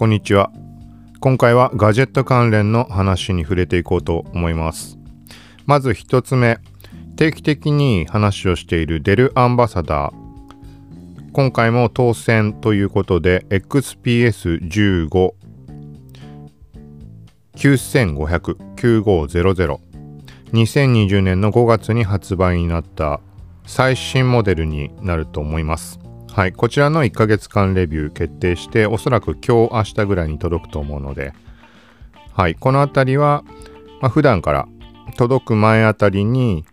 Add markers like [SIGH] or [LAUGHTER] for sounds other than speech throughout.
こんにちは。今回はガジェット関連の話に触れていこうと思います。まず一つ目、定期的に話をしているデルアンバサダー。今回も当選ということで XPS15 9500 9500 2020年の5月に発売になった最新モデルになると思います。はい、こちらの1ヶ月間レビュー決定して、おそらく今日、明日ぐらいに届くと思うので、はい、この辺りは、まあ、普段から届く前あたりに、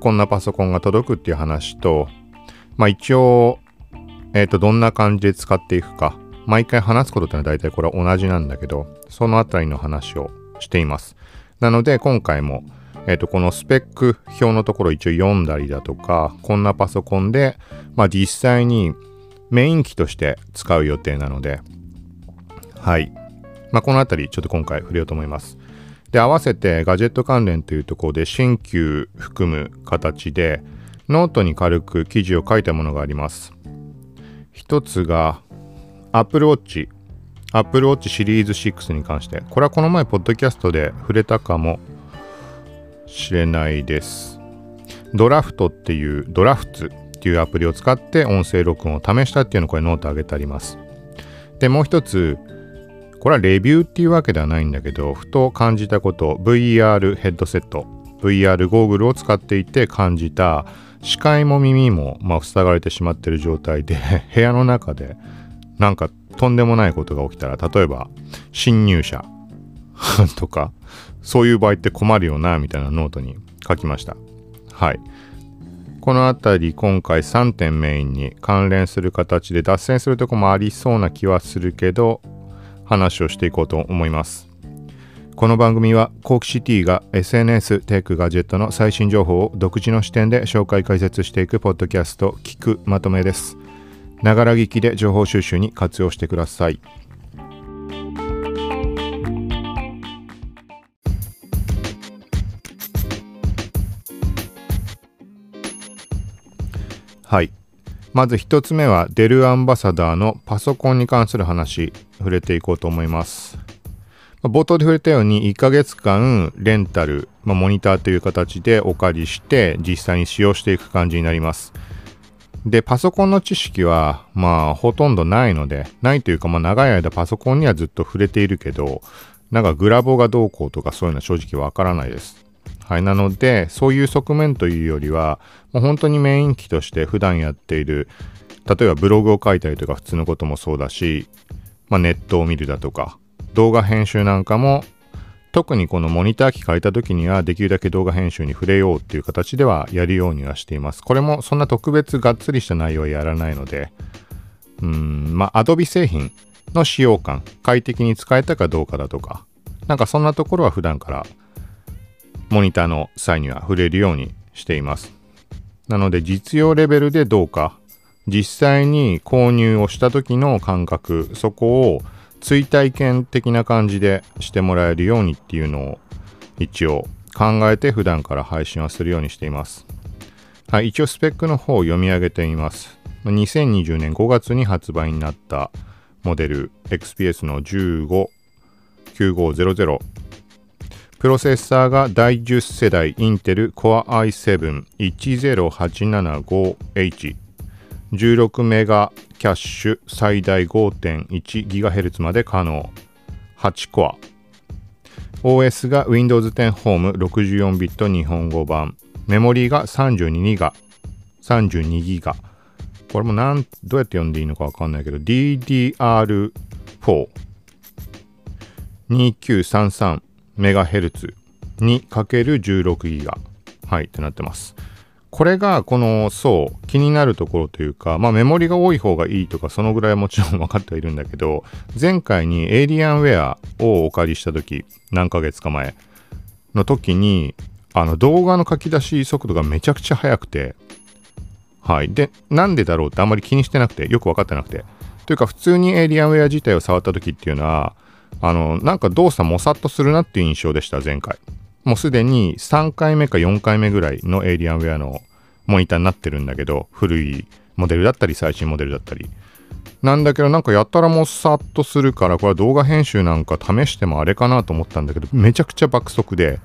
こんなパソコンが届くっていう話と、まあ一応、えっ、ー、と、どんな感じで使っていくか、毎回話すことってのは大体これは同じなんだけど、そのあたりの話をしています。なので、今回も、えっ、と、このスペック表のところ一応読んだりだとか、こんなパソコンで、まあ実際にメイン機として使う予定なので、はい。まあこのあたりちょっと今回触れようと思います。で、合わせてガジェット関連というところで新旧含む形で、ノートに軽く記事を書いたものがあります。一つが、Apple Watch Apple Watch シリーズ6に関して、これはこの前、ポッドキャストで触れたかもしれないです。ドラフトっていう、 Drafts っていうアプリを使って音声録音を試したっていうのをこれノート上げてあります。で、もう一つ、これはレビューっていうわけではないんだけど、ふと感じたこと、VR ヘッドセット、VR ゴーグルを使っていて感じた、視界も耳も、まあ、塞がれてしまってる状態で [LAUGHS] 部屋の中で、なんかとんでもないことが起きたら、例えば、侵入者 [LAUGHS] とか、そういう場合って困るよな、みたいなノートに書きました。はい。この辺り今回3点メインに関連する形で脱線するとこもありそうな気はするけど話をしていこうと思います。この番組はコークシティが SNS、テック、ガジェットの最新情報を独自の視点で紹介解説していくポッドキャスト聞くまとめです。ながら聞きで情報収集に活用してください。はい。まず一つ目はデルアンバサダーのパソコンに関する話、触れていこうと思います。冒頭で触れたように1ヶ月間レンタル、まあ、モニターという形でお借りして実際に使用していく感じになります。で、パソコンの知識はまあほとんどないので、ないというかまあ長い間パソコンにはずっと触れているけど、なんかグラボがどうこうとかそういうのは正直わからないです。はい。なので、そういう側面というよりは、もう本当にメイン機として普段やっている、例えばブログを書いたりとか普通のこともそうだし、まあ、ネットを見るだとか、動画編集なんかも、特にこのモニター機変えた時にはできるだけ動画編集に触れようっていう形ではやるようにはしています。これもそんな特別がっつりした内容はやらないので、うん、まあ、Adobe 製品の使用感、快適に使えたかどうかだとか、なんかそんなところは普段からモニターの際には触れるようにしています。なので実用レベルでどうか、実際に購入をした時の感覚、そこを追体験的な感じでしてもらえるようにっていうのを一応考えて普段から配信はするようにしています。はい、一応スペックの方を読み上げてみます。2020年5月に発売になったモデル XPS の159500プロセッサーが第10世代インテル Core i7-10875H 16メガキャッシュ最大 5.1GHz まで可能。8コア。OS が Windows 10 Home 64ビット日本語版。メモリーが 32GB 32GB これもなんどうやって読んでいいのかわかんないけど DDR4 2933メガヘルツにかける16ギガ。はい、ってなってます。これがこのそう、気になるところというか、まあメモリが多い方がいいとかそのぐらいはもちろん分かってはいるんだけど、前回にエイリアンウェアをお借りした時、何ヶ月か前の時に、あの動画の書き出し速度がめちゃくちゃ速くて、はい。で、なんでだろうってあんまり気にしてなくて、よく分かってなくて。というか普通にエイリアンウェア自体を触った時っていうのは、あの、なんか動作もさっとするなっていう印象でした、前回。もうすでに3回目か4回目ぐらいのエイリアンウェアのモニターになってるんだけど、古いモデルだったり最新モデルだったり。なんだけどなんかやたらもさっとするからこれは動画編集なんか試してもあれかなと思ったんだけどめちゃくちゃ爆速で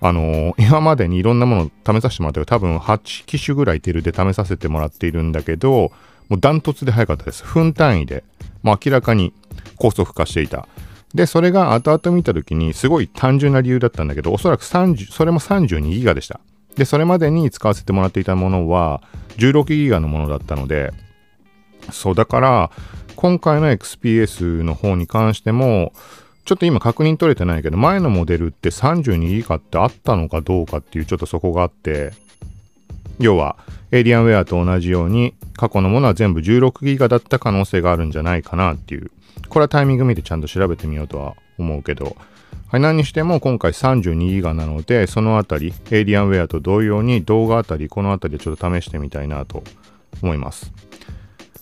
あのー、今までにいろんなものを試させてもらったけど多分8機種ぐらいテルで試させてもらっているんだけどもうダントツで速かったです分単位でもう明らかに高速化していたでそれが後々見た時にすごい単純な理由だったんだけどおそらく30それも32ギガでしたでそれまでに使わせてもらっていたものは16ギガのものだったのでそう、だから、今回の XPS の方に関しても、ちょっと今確認取れてないけど、前のモデルって32ギガってあったのかどうかっていうちょっとそこがあって、要は、エイリアンウェアと同じように、過去のものは全部16ギガだった可能性があるんじゃないかなっていう。これはタイミング見てちゃんと調べてみようとは思うけど、はい、何にしても今回32ギガなので、そのあたり、エイリアンウェアと同様に動画あたり、このあたりでちょっと試してみたいなと思います。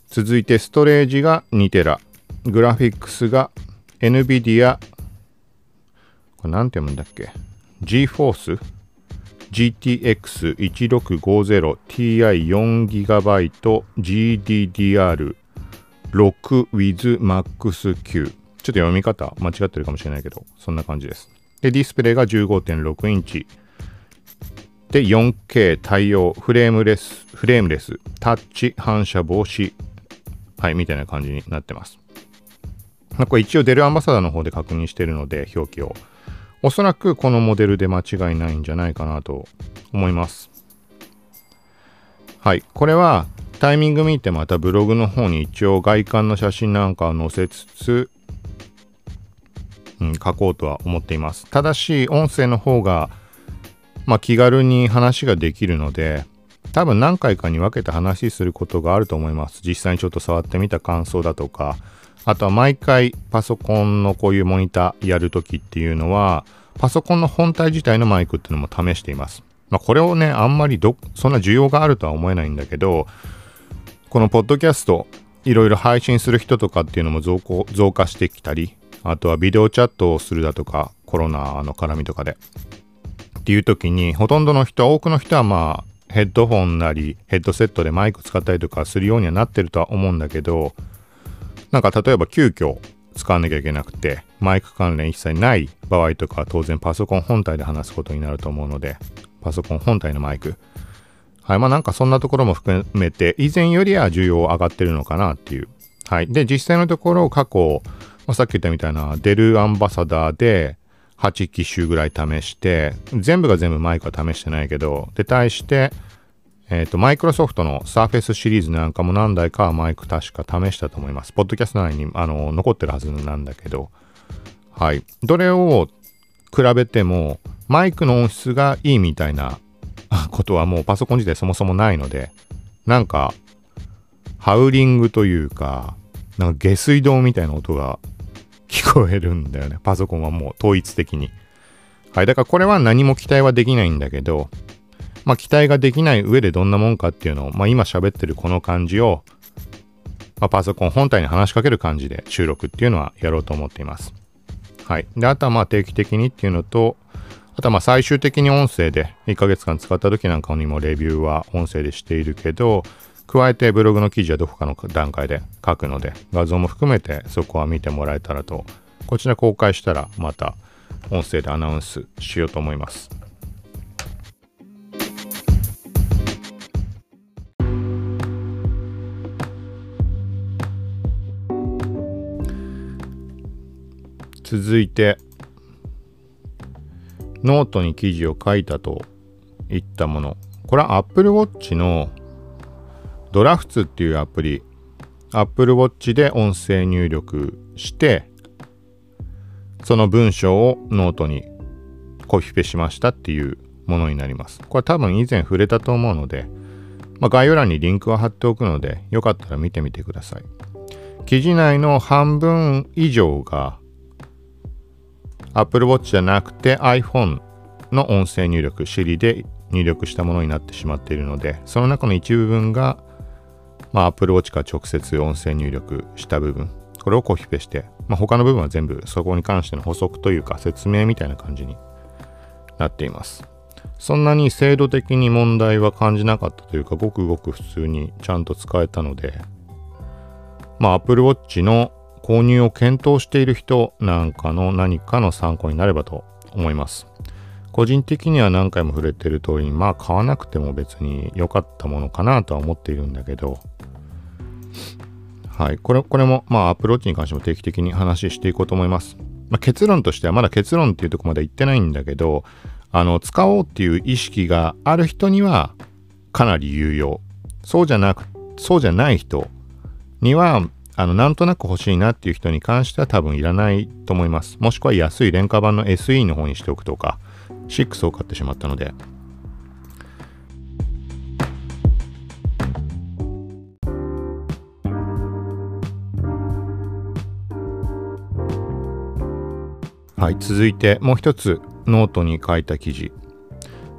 続いてストレージが2テラ。グラフィックスが NVIDIA、これ何て読むんだっけ ?GForce GTX1650 Ti4GB GDDR GDDR6 with Max Q。ちょっと読み方間違ってるかもしれないけど、そんな感じです。で、ディスプレイが15.6インチ。で、4K 対応、フレームレス、フレームレス、タッチ反射防止はい、みたいな感じになってます。これ一応デルアンバサダーの方で確認してるので、表記を。おそらくこのモデルで間違いないんじゃないかなと思います。はい。これはタイミング見てまたブログの方に一応外観の写真なんかを載せつつ、うん、書こうとは思っています。ただし、音声の方が、まあ、気軽に話ができるので、多分何回かに分けて話することがあると思います。実際にちょっと触ってみた感想だとか、あとは毎回パソコンのこういうモニターやるときっていうのは、パソコンの本体自体のマイクっていうのも試しています。まあ、これをね、あんまりど、そんな需要があるとは思えないんだけど、このポッドキャスト、いろいろ配信する人とかっていうのも増増加してきたり、あとはビデオチャットをするだとか、コロナの絡みとかで。っていう時に、ほとんどの人、多くの人はまあ、ヘッドホンなりヘッドセットでマイク使ったりとかするようにはなってるとは思うんだけどなんか例えば急遽使わなきゃいけなくてマイク関連一切ない場合とか当然パソコン本体で話すことになると思うのでパソコン本体のマイクはいまあなんかそんなところも含めて以前よりは需要上がってるのかなっていうはいで実際のところ過去、まあ、さっき言ったみたいなデルアンバサダーで8機種ぐらい試して、全部が全部マイクは試してないけど、で、対して、えっ、ー、と、マイクロソフトの Surface シリーズなんかも何台かマイク確か試したと思います。ポッドキャスト内にあの残ってるはずなんだけど、はい。どれを比べても、マイクの音質がいいみたいなことはもうパソコン自体そもそもないので、なんか、ハウリングというか、なんか下水道みたいな音が聞こえるんだよね。パソコンはもう統一的に。はい。だからこれは何も期待はできないんだけど、まあ期待ができない上でどんなもんかっていうのを、まあ今喋ってるこの感じを、まあ、パソコン本体に話しかける感じで収録っていうのはやろうと思っています。はい。で、あとはまあ定期的にっていうのと、あとはまあ最終的に音声で1ヶ月間使った時なんかにもレビューは音声でしているけど、加えてブログの記事はどこかの段階で書くので、画像も含めてそこは見てもらえたらと、こちら公開したらまた音声でアナウンスしようと思います。続いてノートに記事を書いたといったものこれは Apple Watch の Drafts っていうアプリ、Apple Watch で音声入力して、その文章をノートにコピペしましたっていうものになります。これ多分以前触れたと思うので、まあ、概要欄にリンクを貼っておくので、よかったら見てみてください。記事内の半分以上が Apple Watch じゃなくて iPhone の音声入力、Siri で入力したものになってしまっているので、その中の一部分がまあ、Apple Watch から直接音声入力した部分、これをコピペして、まあ、他の部分は全部そこに関しての補足というか説明みたいな感じになっています。そんなに制度的に問題は感じなかったというか、ごくごく普通にちゃんと使えたので、まあ、Apple Watch の購入を検討している人なんかの何かの参考になればと思います。個人的には何回も触れてる通りに、まあ買わなくても別に良かったものかなとは思っているんだけど、はい。これ、これも、まあ、アプローチに関しても定期的に話していこうと思います。まあ、結論としては、まだ結論っていうとこまで言ってないんだけど、あの、使おうっていう意識がある人には、かなり有用。そうじゃなく、そうじゃない人には、あの、なんとなく欲しいなっていう人に関しては多分いらないと思います。もしくは安い廉価版の SE の方にしておくとか、6を買ってしまったので、はい、続いてもう一つノートに書いた記事。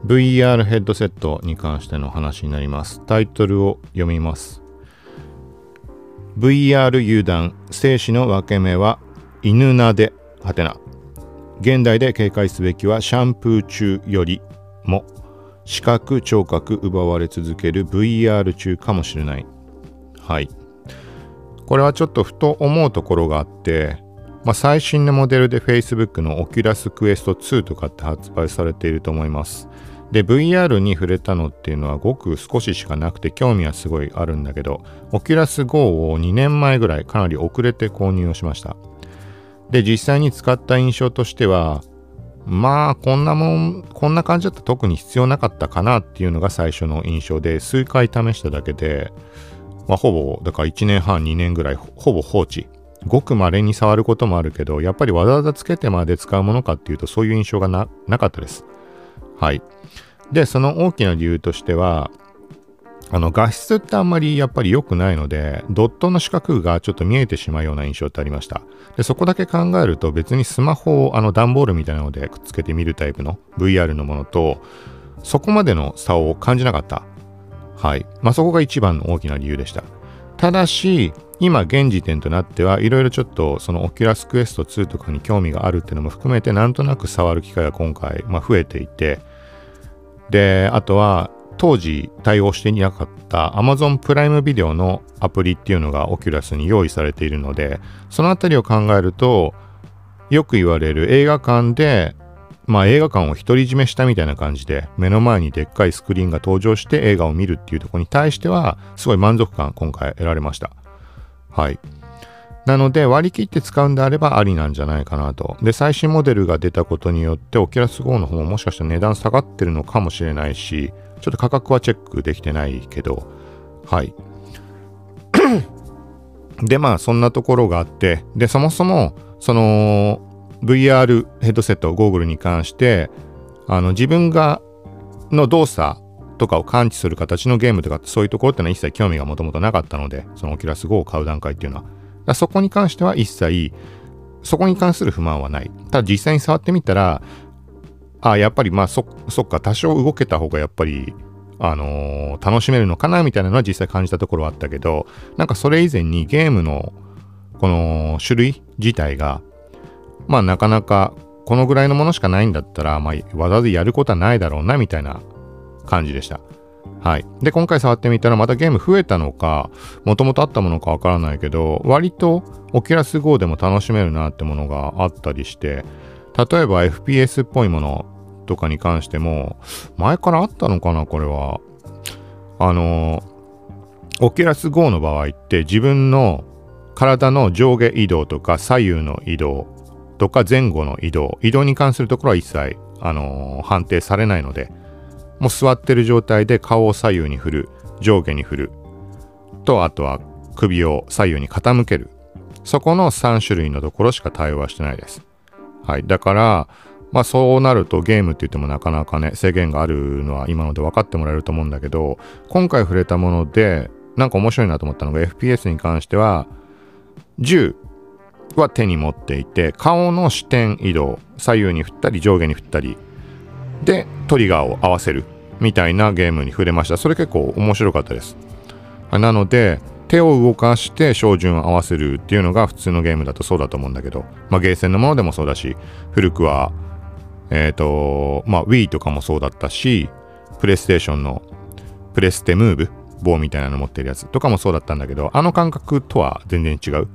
VR ヘッドセットに関しての話になります。タイトルを読みます。VR 油断生死の分け目は犬なではてな現代で警戒すべきはシャンプー中よりも視覚聴覚奪われ続ける VR 中かもしれない。はい。これはちょっとふと思うところがあってまあ、最新のモデルで Facebook の Oculus Quest 2とかって発売されていると思います。で、VR に触れたのっていうのはごく少ししかなくて興味はすごいあるんだけど、Oculus Go を2年前ぐらいかなり遅れて購入をしました。で、実際に使った印象としては、まあ、こんなもん、こんな感じだったら特に必要なかったかなっていうのが最初の印象で、数回試しただけで、まあ、ほぼ、だから1年半、2年ぐらい、ほぼ放置ごく稀に触ることもあるけど、やっぱりわざわざつけてまで使うものかっていうと、そういう印象がなかったです。はい。で、その大きな理由としては、あの画質ってあんまりやっぱり良くないので、ドットの四角がちょっと見えてしまうような印象ってありました。で、そこだけ考えると別にスマホをあの段ボールみたいなのでくっつけて見るタイプの VR のものと、そこまでの差を感じなかった。はい。まあ、そこが一番の大きな理由でした。ただし、今現時点となってはいろいろちょっとその Oculus Quest 2とかに興味があるっていうのも含めてなんとなく触る機会が今回、まあ、増えていてであとは当時対応していなかった Amazon プライムビデオのアプリっていうのが Oculus に用意されているのでそのあたりを考えるとよく言われる映画館でまあ映画館を独り占めしたみたいな感じで目の前にでっかいスクリーンが登場して映画を見るっていうところに対してはすごい満足感今回得られました。はい。なので割り切って使うんであればありなんじゃないかなと。で、最新モデルが出たことによって、オキュラス GO の方ももしかしたら値段下がってるのかもしれないし、ちょっと価格はチェックできてないけど、はい。[COUGHS] で、まあ、そんなところがあって、で、そもそも、その、VR ヘッドセット、ゴーグルに関して、あの、自分が、の動作とかを感知する形のゲームとかそういうところってのは一切興味がもともとなかったので、そのオキュラス GO を買う段階っていうのは。そこに関しては一切、そこに関する不満はない。ただ実際に触ってみたら、あやっぱりまあそ、そっか、多少動けた方がやっぱり、あのー、楽しめるのかなみたいなのは実際感じたところはあったけど、なんかそれ以前にゲームのこの種類自体が、まあなかなかこのぐらいのものしかないんだったら、まあわざわざやることはないだろうなみたいな感じでした。はい。で、今回触ってみたらまたゲーム増えたのか、もともとあったものかわからないけど、割とオキュラス GO でも楽しめるなってものがあったりして、例えば FPS っぽいものとかに関しても、前からあったのかな、これは。あの、オキュラス GO の場合って自分の体の上下移動とか左右の移動とか前後の移動、移動に関するところは一切、あのー、判定されないので、もう座ってる状態で顔を左右に振る、上下に振る。と、あとは首を左右に傾ける。そこの3種類のところしか対応はしてないです。はい。だから、まあそうなるとゲームって言ってもなかなかね、制限があるのは今ので分かってもらえると思うんだけど、今回触れたもので、なんか面白いなと思ったのが FPS に関しては、銃は手に持っていて、顔の視点移動、左右に振ったり上下に振ったりでトリガーを合わせるみたいなゲームに触れましたそれ結構面白かったですなので手を動かして照準を合わせるっていうのが普通のゲームだとそうだと思うんだけど、まあ、ゲーセンのものでもそうだし古くはえっ、ー、と、まあ Wii とかもそうだったし、プレイステーションのプレステムーブ、棒みたいなの持ってるやつとかもそうだったんだけど、あの感覚とは全然違う。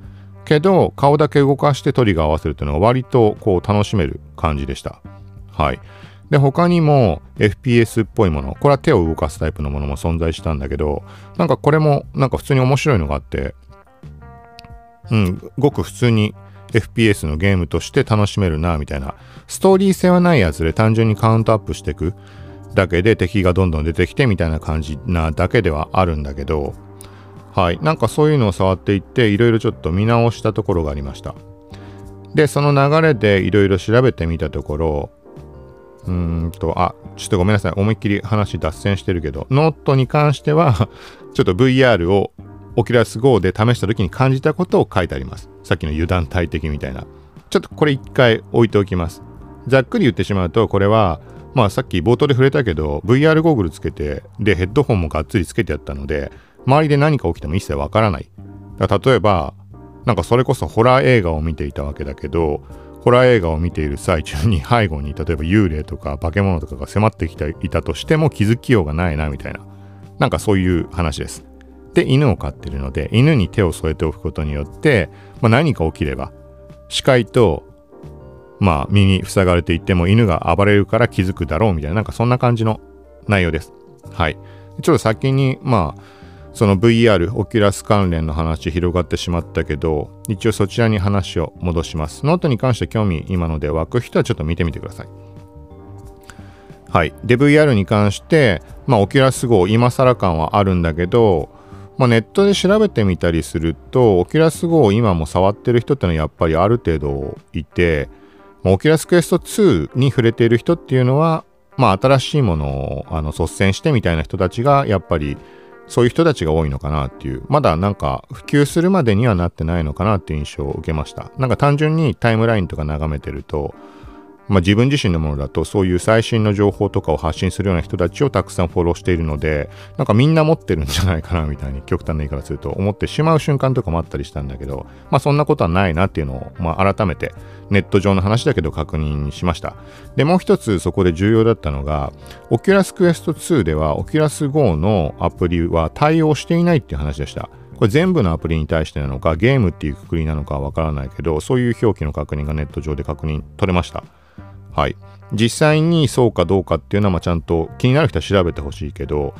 けど、顔だけ動かしてトリガー合わせるっていうのは割とこう楽しめる感じでした。はい。で、他にも FPS っぽいもの、これは手を動かすタイプのものも存在したんだけど、なんかこれもなんか普通に面白いのがあって、うん、ごく普通に FPS のゲームとして楽しめるな、みたいな。ストーリー性はないやつで単純にカウントアップしていくだけで敵がどんどん出てきてみたいな感じなだけではあるんだけど、はい。なんかそういうのを触っていって、いろいろちょっと見直したところがありました。で、その流れでいろいろ調べてみたところ、うんと、あ、ちょっとごめんなさい。思いっきり話脱線してるけど、ノートに関しては [LAUGHS] ちょっと VR をオキュラス GO で試した時に感じたことを書いてあります。さっきの油断大敵みたいな。ちょっとこれ一回置いておきます。ざっくり言ってしまうと、これは、まあさっき冒頭で触れたけど、VR ゴーグルつけて、で、ヘッドホンもがっつりつけてやったので、周りで何か起きても一切わからない。だ例えば、なんかそれこそホラー映画を見ていたわけだけど、ホラー映画を見ている最中に背後に例えば幽霊とか化け物とかが迫ってきていたとしても気づきようがないなみたいな。なんかそういう話です。で、犬を飼ってるので、犬に手を添えておくことによって、まあ、何か起きれば、視界と、まあ、耳塞がれていっても犬が暴れるから気づくだろうみたいな、なんかそんな感じの内容です。はい。ちょっと先に、まあ、その VR、 Oculus 関連の話広がってしまったけど、一応そちらに話を戻します。ノートに関して興味今ので湧く人はちょっと見てみてください。はい。で、VR に関して、まあ、 Oculus Go 今更感はあるんだけど、まあ、ネットで調べてみたりすると、 Oculus Go を今も触ってる人ってのはやっぱりある程度いて、まあ、 Oculus Quest 2に触れている人っていうのは、まあ、新しいものをあの率先してみたいな人たちがやっぱりそういう人たちが多いのかなっていう、まだなんか普及するまでにはなってないのかなっていう印象を受けました。なんか単純にタイムラインとか眺めてると、まあ、自分自身のものだとそういう最新の情報とかを発信するような人たちをたくさんフォローしているのでなんかみんな持ってるんじゃないかなみたいに極端な言い方すると思ってしまう瞬間とかもあったりしたんだけどまあそんなことはないなっていうのを、まあ、改めてネット上の話だけど確認しました。でもう一つそこで重要だったのが Oculus Quest 2では Oculus Go のアプリは対応していないっていう話でした。これ全部のアプリに対してなのかゲームっていうくくりなのかはわからないけどそういう表記の確認がネット上で確認取れました。はい。実際にそうかどうかっていうのは、まあ、ちゃんと気になる人は調べてほしいけど、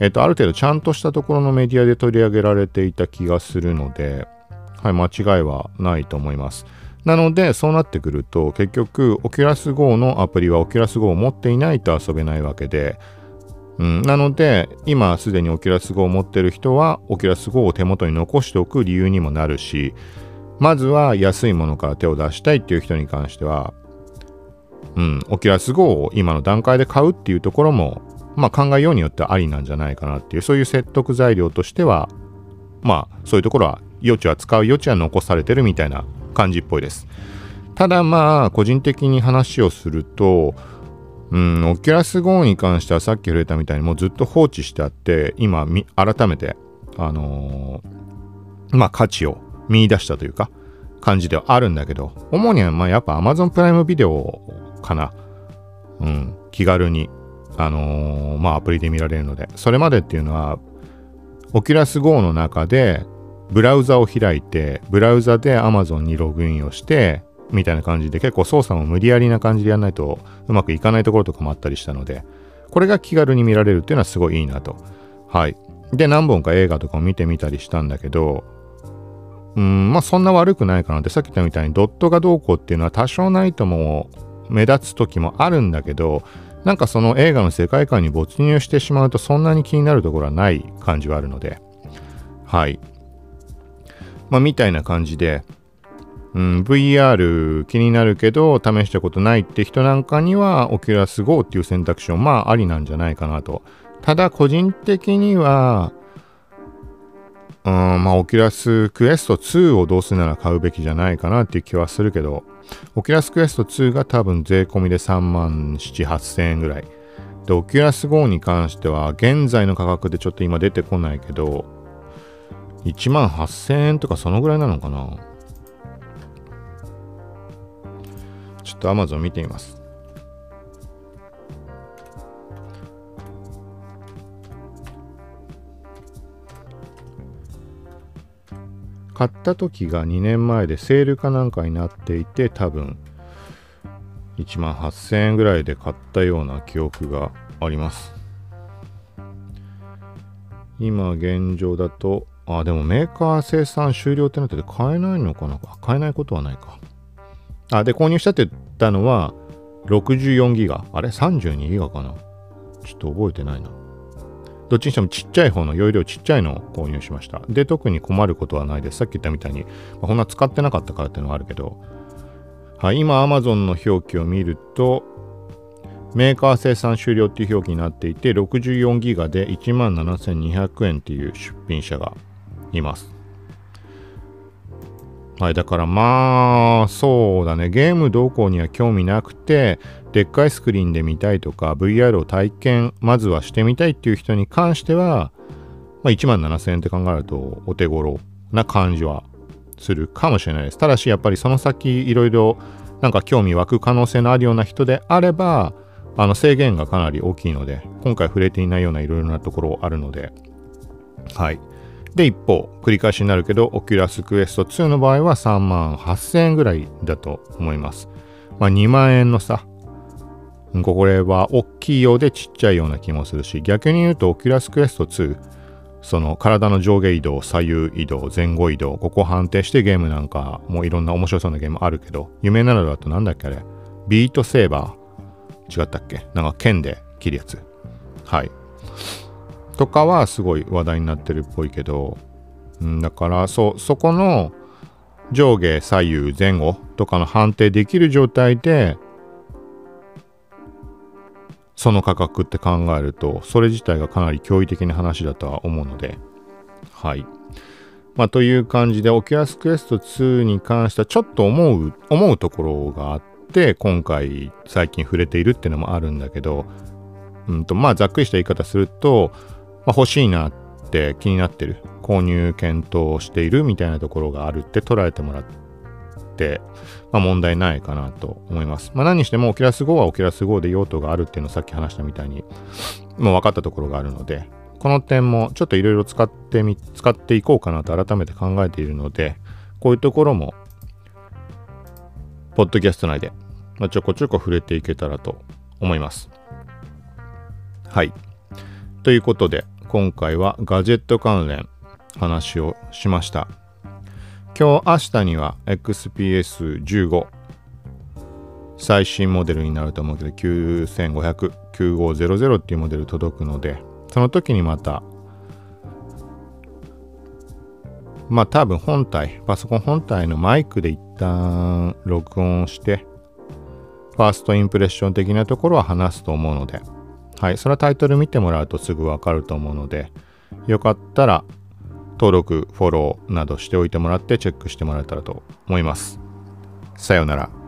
えっ、と、ある程度ちゃんとしたところのメディアで取り上げられていた気がするので、はい、間違いはないと思います。なので、そうなってくると、結局、Oculus Go のアプリは Oculus Go を持っていないと遊べないわけで、うん、なので、今すでに Oculus Go を持ってる人は、Oculus Go を手元に残しておく理由にもなるし、まずは安いものから手を出したいっていう人に関しては、うん、オキュラス GO を今の段階で買うっていうところも、まあ、考えようによってはありなんじゃないかなっていう、そういう説得材料としては、まあ、そういうところは余地は使う余地は残されてるみたいな感じっぽいです。ただまあ、個人的に話をすると、うん、オキュラス GO に関してはさっき触れたみたいにもうずっと放置してあって、今、改めて、あのー、まあ、価値を見出したというか、感じではあるんだけど、主にはまあやっぱ Amazon プライムビデオかな。うん、気軽に、あのー、まあ、アプリで見られるので、それまでっていうのは、Oculus Go の中で、ブラウザを開いて、ブラウザで Amazon にログインをして、みたいな感じで結構操作も無理やりな感じでやらないとうまくいかないところとかもあったりしたので、これが気軽に見られるっていうのはすごいいいなと。はい。で、何本か映画とかも見てみたりしたんだけど、うん、まあそんな悪くないかなって、さっき言ったみたいにドットがどうこうっていうのは多少ないとも目立つ時もあるんだけどなんかその映画の世界観に没入してしまうとそんなに気になるところはない感じはあるのではいまあみたいな感じでうん、VR 気になるけど試したことないって人なんかには Oculus Go っていう選択肢もまあありなんじゃないかなと。ただ個人的にはうん、まあ、 Oculus Quest 2をどうするなら買うべきじゃないかなっていう気はするけど、 Oculus Quest 2が多分税込みで3万7、8000円ぐらい。で、 Oculus Go に関しては、現在の価格でちょっと今出てこないけど、1万8000円とかそのぐらいなのかなちょっと Amazon 見てみます。買った時が2年前でセールかなんかになっていて多分1万8000円ぐらいで買ったような記憶があります。今現状だとあでもメーカー生産終了ってなってて買えないのかな？買えないことはないか。あで購入したって言ったのは64ギガ。あれ？32ギガかな？ちょっと覚えてないな。どっちにしてもちっちゃい方の容量ちっちゃいのを購入しました。で、特に困ることはないです。さっき言ったみたいに、まあ、こんな使ってなかったからっていうのはあるけど、はい、今 Amazon の表記を見ると、メーカー生産終了っていう表記になっていて、64ギガで17,200円っていう出品者がいます。はい、だからまあ、そうだね。ゲーム動向には興味なくて、でっかいスクリーンで見たいとか、VR を体験、まずはしてみたいっていう人に関しては、まあ、1万7000円って考えるとお手頃な感じはするかもしれないです。ただし、やっぱりその先、いろいろなんか興味湧く可能性のあるような人であれば、あの制限がかなり大きいので、今回触れていないようないろいろなところあるので、はい。で、一方、繰り返しになるけど、 Oculus Quest 2の場合は3万8000円ぐらいだと思います。まあ、2万円の差。これは大きいようでちっちゃいような気もするし、逆に言うと、 Oculus Quest 2、その体の上下移動、左右移動、前後移動、ここ判定してゲームなんかもういろんな面白そうなゲームあるけど、有名なのだとなんだっけあれ？ Beat Saber？違ったっけ？なんか剣で切るやつ。はい。とかはすごい話題になってるっぽいけど、うん、だからそそこの上下左右前後とかの判定できる状態でその価格って考えるとそれ自体がかなり驚異的な話だとは思うのではい。まあという感じで Oculus Quest 2に関してはちょっと思う思うところがあって今回最近触れているっていうのもあるんだけどうんとまあざっくりした言い方するとまあ、欲しいなって気になってる購入検討しているみたいなところがあるって捉えてもらって、まあ、問題ないかなと思います。まあ、何にしてもオキラス GO はオキラス GO で用途があるっていうのをさっき話したみたいにもう分かったところがあるのでこの点もちょっといろいろ使ってみ使っていこうかなと改めて考えているのでこういうところもポッドキャスト内で、ま、ちょこちょこ触れていけたらと思います。はい。ということで、今回はガジェット関連話をしました。今日明日には XPS15 最新モデルになると思うけど9500、9500っていうモデル届くのでその時にまたまあ多分本体、パソコン本体のマイクで一旦録音して、ファーストインプレッション的なところは話すと思うので、はい、それはタイトル見てもらうとすぐわかると思うので、よかったら登録、フォローなどしておいてもらってチェックしてもらえたらと思います。さようなら。